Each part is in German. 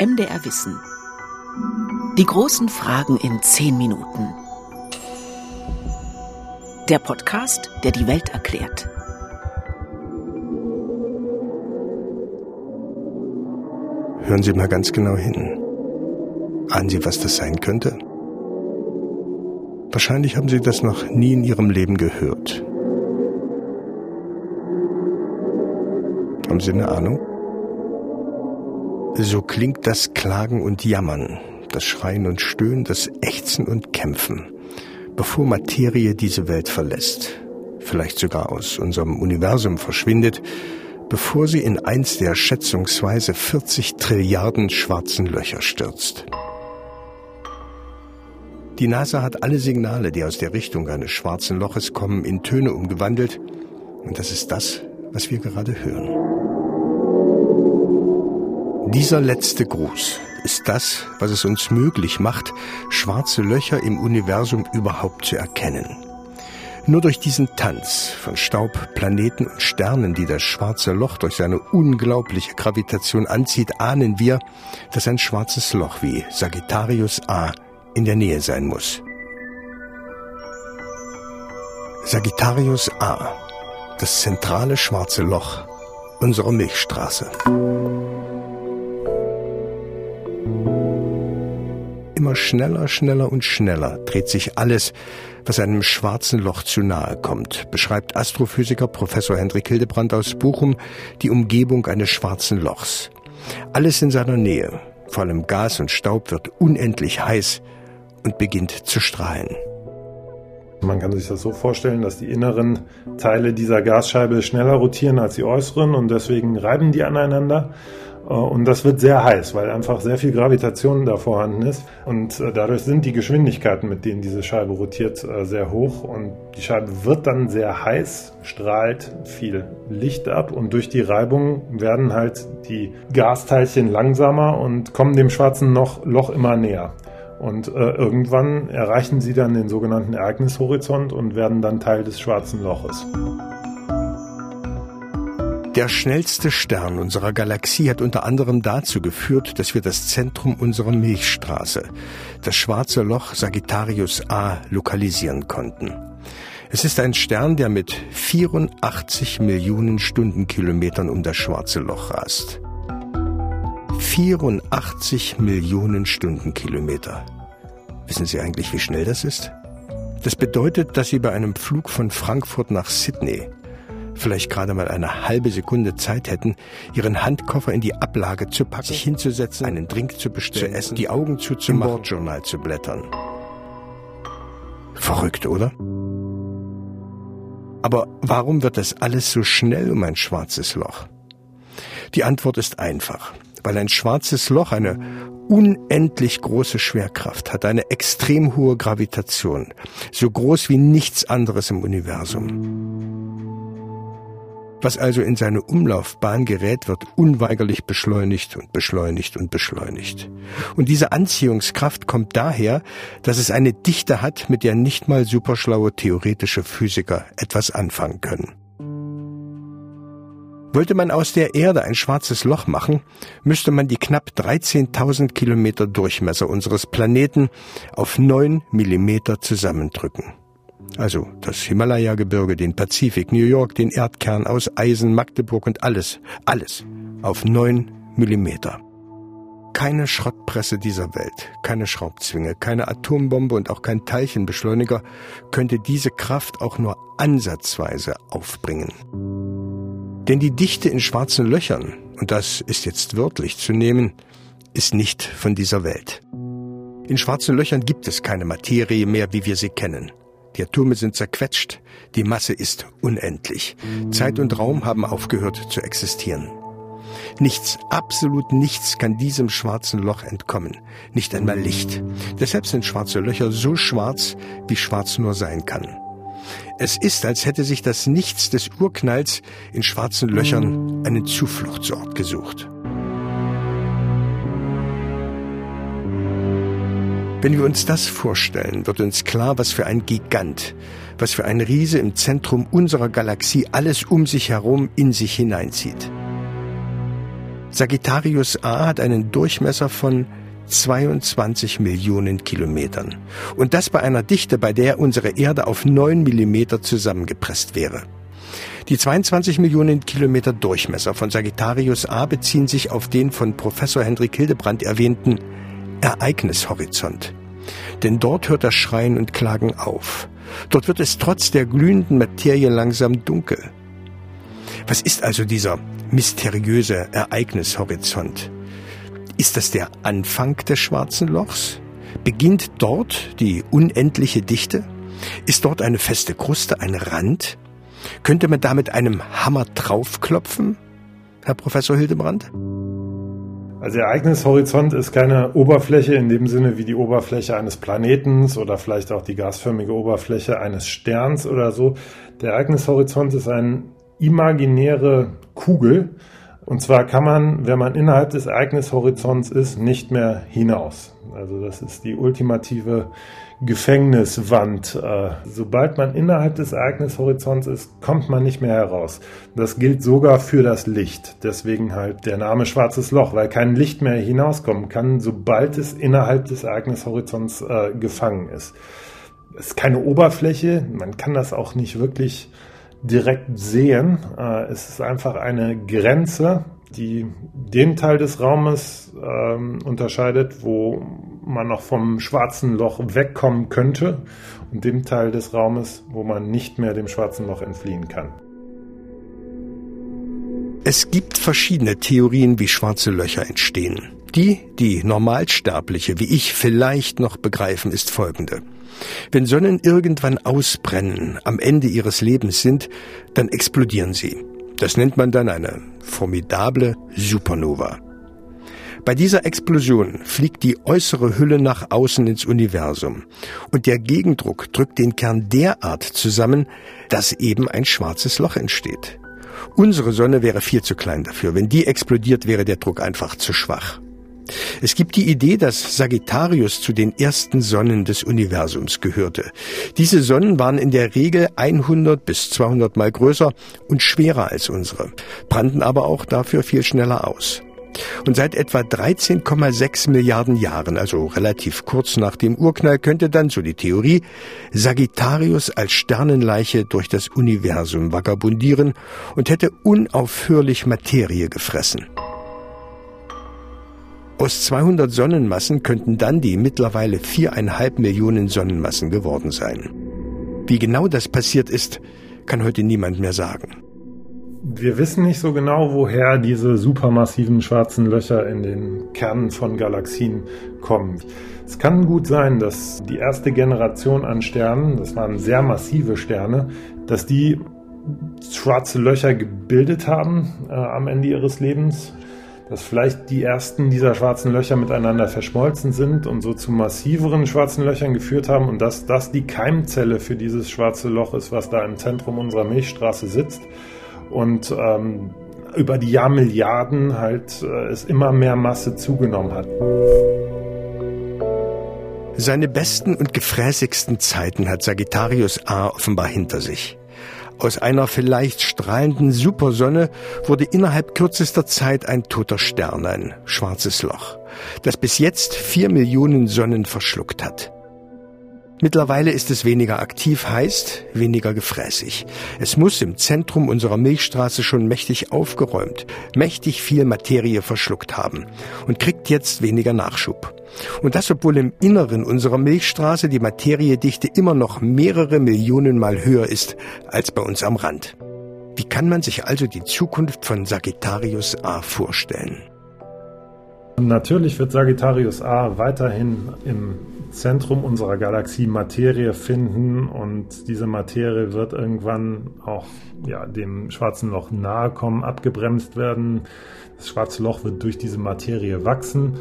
MDR Wissen. Die großen Fragen in zehn Minuten. Der Podcast, der die Welt erklärt. Hören Sie mal ganz genau hin. Ahnen Sie, was das sein könnte? Wahrscheinlich haben Sie das noch nie in Ihrem Leben gehört. Haben Sie eine Ahnung? So klingt das Klagen und Jammern, das Schreien und Stöhnen, das Ächzen und Kämpfen, bevor Materie diese Welt verlässt, vielleicht sogar aus unserem Universum verschwindet, bevor sie in eins der schätzungsweise 40 Trilliarden schwarzen Löcher stürzt. Die NASA hat alle Signale, die aus der Richtung eines schwarzen Loches kommen, in Töne umgewandelt, und das ist das, was wir gerade hören. Dieser letzte Gruß ist das, was es uns möglich macht, schwarze Löcher im Universum überhaupt zu erkennen. Nur durch diesen Tanz von Staub, Planeten und Sternen, die das schwarze Loch durch seine unglaubliche Gravitation anzieht, ahnen wir, dass ein schwarzes Loch wie Sagittarius A in der Nähe sein muss. Sagittarius A, das zentrale schwarze Loch unserer Milchstraße. Immer schneller, schneller und schneller dreht sich alles, was einem schwarzen Loch zu nahe kommt, beschreibt Astrophysiker Professor Hendrik Hildebrand aus Bochum die Umgebung eines schwarzen Lochs. Alles in seiner Nähe, vor allem Gas und Staub, wird unendlich heiß und beginnt zu strahlen. Man kann sich das so vorstellen, dass die inneren Teile dieser Gasscheibe schneller rotieren als die äußeren und deswegen reiben die aneinander. Äh, und das wird sehr heiß, weil einfach sehr viel Gravitation da vorhanden ist. Und äh, dadurch sind die Geschwindigkeiten, mit denen diese Scheibe rotiert, äh, sehr hoch. Und die Scheibe wird dann sehr heiß, strahlt viel Licht ab. Und durch die Reibung werden halt die Gasteilchen langsamer und kommen dem schwarzen Loch immer näher. Und äh, irgendwann erreichen sie dann den sogenannten Ereignishorizont und werden dann Teil des schwarzen Loches. Der schnellste Stern unserer Galaxie hat unter anderem dazu geführt, dass wir das Zentrum unserer Milchstraße, das schwarze Loch Sagittarius A, lokalisieren konnten. Es ist ein Stern, der mit 84 Millionen Stundenkilometern um das schwarze Loch rast. 84 Millionen Stundenkilometer. Wissen Sie eigentlich, wie schnell das ist? Das bedeutet, dass Sie bei einem Flug von Frankfurt nach Sydney vielleicht gerade mal eine halbe Sekunde Zeit hätten, ihren Handkoffer in die Ablage zu packen, sich hinzusetzen, einen Drink zu bestellen, zu essen, die Augen zuzumachen, im Bordjournal zu blättern. Verrückt, oder? Aber warum wird das alles so schnell um ein schwarzes Loch? Die Antwort ist einfach, weil ein schwarzes Loch eine unendlich große Schwerkraft hat, eine extrem hohe Gravitation, so groß wie nichts anderes im Universum. Was also in seine Umlaufbahn gerät, wird unweigerlich beschleunigt und beschleunigt und beschleunigt. Und diese Anziehungskraft kommt daher, dass es eine Dichte hat, mit der nicht mal superschlaue theoretische Physiker etwas anfangen können. Wollte man aus der Erde ein schwarzes Loch machen, müsste man die knapp 13.000 Kilometer Durchmesser unseres Planeten auf 9 Millimeter zusammendrücken. Also das Himalaya-Gebirge, den Pazifik, New York, den Erdkern aus Eisen, Magdeburg und alles, alles auf neun Millimeter. Keine Schrottpresse dieser Welt, keine Schraubzwinge, keine Atombombe und auch kein Teilchenbeschleuniger könnte diese Kraft auch nur ansatzweise aufbringen. Denn die Dichte in schwarzen Löchern, und das ist jetzt wörtlich zu nehmen, ist nicht von dieser Welt. In schwarzen Löchern gibt es keine Materie mehr, wie wir sie kennen. Die Atome sind zerquetscht, die Masse ist unendlich. Zeit und Raum haben aufgehört zu existieren. Nichts, absolut nichts kann diesem schwarzen Loch entkommen, nicht einmal Licht. Deshalb sind schwarze Löcher so schwarz, wie schwarz nur sein kann. Es ist, als hätte sich das Nichts des Urknalls in schwarzen Löchern einen Zufluchtsort gesucht. Wenn wir uns das vorstellen, wird uns klar, was für ein Gigant, was für ein Riese im Zentrum unserer Galaxie alles um sich herum in sich hineinzieht. Sagittarius A hat einen Durchmesser von 22 Millionen Kilometern. Und das bei einer Dichte, bei der unsere Erde auf 9 Millimeter zusammengepresst wäre. Die 22 Millionen Kilometer Durchmesser von Sagittarius A beziehen sich auf den von Professor Hendrik Hildebrand erwähnten Ereignishorizont. Denn dort hört das Schreien und Klagen auf. Dort wird es trotz der glühenden Materie langsam dunkel. Was ist also dieser mysteriöse Ereignishorizont? Ist das der Anfang des schwarzen Lochs? Beginnt dort die unendliche Dichte? Ist dort eine feste Kruste, ein Rand? Könnte man da mit einem Hammer draufklopfen, Herr Professor Hildebrand? Also Ereignishorizont ist keine Oberfläche in dem Sinne wie die Oberfläche eines Planetens oder vielleicht auch die gasförmige Oberfläche eines Sterns oder so. Der Ereignishorizont ist eine imaginäre Kugel. Und zwar kann man, wenn man innerhalb des Ereignishorizonts ist, nicht mehr hinaus. Also das ist die ultimative Gefängniswand. Äh, sobald man innerhalb des Ereignishorizonts ist, kommt man nicht mehr heraus. Das gilt sogar für das Licht. Deswegen halt der Name Schwarzes Loch, weil kein Licht mehr hinauskommen kann, sobald es innerhalb des Ereignishorizonts äh, gefangen ist. Es ist keine Oberfläche, man kann das auch nicht wirklich direkt sehen. Äh, es ist einfach eine Grenze, die den Teil des Raumes ähm, unterscheidet, wo man noch vom schwarzen Loch wegkommen könnte und dem Teil des Raumes, wo man nicht mehr dem schwarzen Loch entfliehen kann. Es gibt verschiedene Theorien, wie schwarze Löcher entstehen. Die, die Normalsterbliche wie ich vielleicht noch begreifen, ist folgende. Wenn Sonnen irgendwann ausbrennen, am Ende ihres Lebens sind, dann explodieren sie. Das nennt man dann eine formidable Supernova. Bei dieser Explosion fliegt die äußere Hülle nach außen ins Universum und der Gegendruck drückt den Kern derart zusammen, dass eben ein schwarzes Loch entsteht. Unsere Sonne wäre viel zu klein dafür. Wenn die explodiert, wäre der Druck einfach zu schwach. Es gibt die Idee, dass Sagittarius zu den ersten Sonnen des Universums gehörte. Diese Sonnen waren in der Regel 100 bis 200 mal größer und schwerer als unsere, brannten aber auch dafür viel schneller aus. Und seit etwa 13,6 Milliarden Jahren, also relativ kurz nach dem Urknall, könnte dann, so die Theorie, Sagittarius als Sternenleiche durch das Universum vagabundieren und hätte unaufhörlich Materie gefressen. Aus 200 Sonnenmassen könnten dann die mittlerweile viereinhalb Millionen Sonnenmassen geworden sein. Wie genau das passiert ist, kann heute niemand mehr sagen. Wir wissen nicht so genau, woher diese supermassiven schwarzen Löcher in den Kernen von Galaxien kommen. Es kann gut sein, dass die erste Generation an Sternen, das waren sehr massive Sterne, dass die schwarze Löcher gebildet haben äh, am Ende ihres Lebens dass vielleicht die ersten dieser schwarzen Löcher miteinander verschmolzen sind und so zu massiveren schwarzen Löchern geführt haben und dass das die Keimzelle für dieses schwarze Loch ist, was da im Zentrum unserer Milchstraße sitzt und ähm, über die Jahrmilliarden halt äh, es immer mehr Masse zugenommen hat. Seine besten und gefräßigsten Zeiten hat Sagittarius A offenbar hinter sich. Aus einer vielleicht strahlenden Supersonne wurde innerhalb kürzester Zeit ein toter Stern, ein schwarzes Loch, das bis jetzt vier Millionen Sonnen verschluckt hat. Mittlerweile ist es weniger aktiv, heißt weniger gefräßig. Es muss im Zentrum unserer Milchstraße schon mächtig aufgeräumt, mächtig viel Materie verschluckt haben und kriegt jetzt weniger Nachschub. Und das, obwohl im Inneren unserer Milchstraße die Materiedichte immer noch mehrere Millionen Mal höher ist als bei uns am Rand. Wie kann man sich also die Zukunft von Sagittarius A vorstellen? Natürlich wird Sagittarius A weiterhin im Zentrum unserer Galaxie Materie finden und diese Materie wird irgendwann auch ja, dem schwarzen Loch nahe kommen, abgebremst werden. Das schwarze Loch wird durch diese Materie wachsen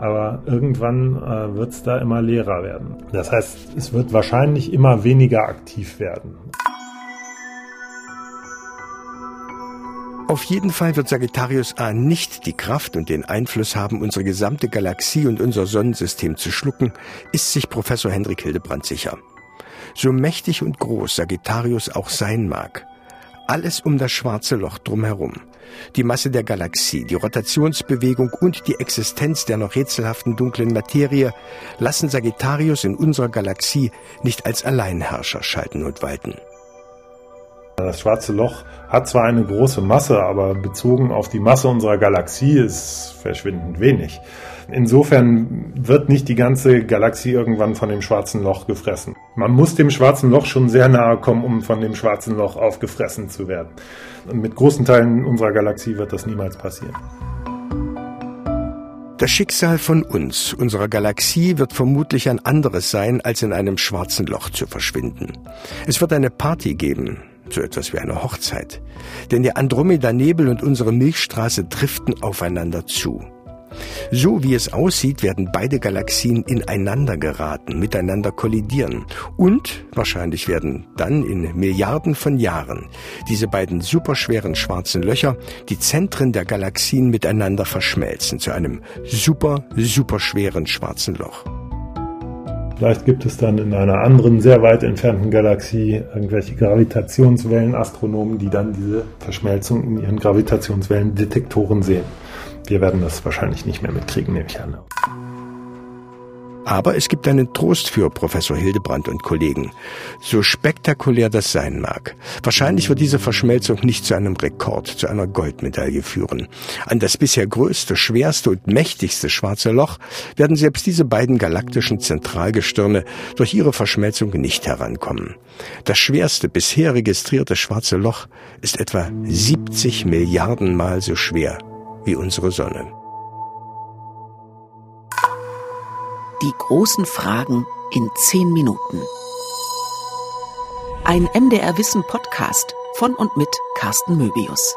aber irgendwann äh, wird es da immer leerer werden. Das heißt, es wird wahrscheinlich immer weniger aktiv werden. Auf jeden Fall wird Sagittarius A nicht die Kraft und den Einfluss haben, unsere gesamte Galaxie und unser Sonnensystem zu schlucken, ist sich Professor Hendrik Hildebrand sicher. So mächtig und groß Sagittarius auch sein mag, alles um das schwarze Loch drumherum. Die Masse der Galaxie, die Rotationsbewegung und die Existenz der noch rätselhaften dunklen Materie lassen Sagittarius in unserer Galaxie nicht als Alleinherrscher schalten und walten. Das schwarze Loch hat zwar eine große Masse, aber bezogen auf die Masse unserer Galaxie ist verschwindend wenig. Insofern wird nicht die ganze Galaxie irgendwann von dem schwarzen Loch gefressen. Man muss dem schwarzen Loch schon sehr nahe kommen, um von dem schwarzen Loch aufgefressen zu werden. Und mit großen Teilen unserer Galaxie wird das niemals passieren. Das Schicksal von uns, unserer Galaxie, wird vermutlich ein anderes sein, als in einem schwarzen Loch zu verschwinden. Es wird eine Party geben, so etwas wie eine Hochzeit. Denn der Andromeda-Nebel und unsere Milchstraße driften aufeinander zu. So wie es aussieht, werden beide Galaxien ineinander geraten, miteinander kollidieren. Und wahrscheinlich werden dann in Milliarden von Jahren diese beiden superschweren schwarzen Löcher, die Zentren der Galaxien miteinander verschmelzen zu einem super, superschweren schwarzen Loch. Vielleicht gibt es dann in einer anderen, sehr weit entfernten Galaxie irgendwelche Gravitationswellenastronomen, die dann diese Verschmelzung in ihren Gravitationswellendetektoren sehen. Wir werden das wahrscheinlich nicht mehr mitkriegen, nehme ich an. Aber es gibt einen Trost für Professor Hildebrand und Kollegen. So spektakulär das sein mag. Wahrscheinlich wird diese Verschmelzung nicht zu einem Rekord, zu einer Goldmedaille führen. An das bisher größte, schwerste und mächtigste schwarze Loch werden selbst diese beiden galaktischen Zentralgestirne durch ihre Verschmelzung nicht herankommen. Das schwerste bisher registrierte schwarze Loch ist etwa 70 Milliarden Mal so schwer wie unsere Sonne. Die großen Fragen in zehn Minuten. Ein MDR Wissen Podcast von und mit Carsten Möbius.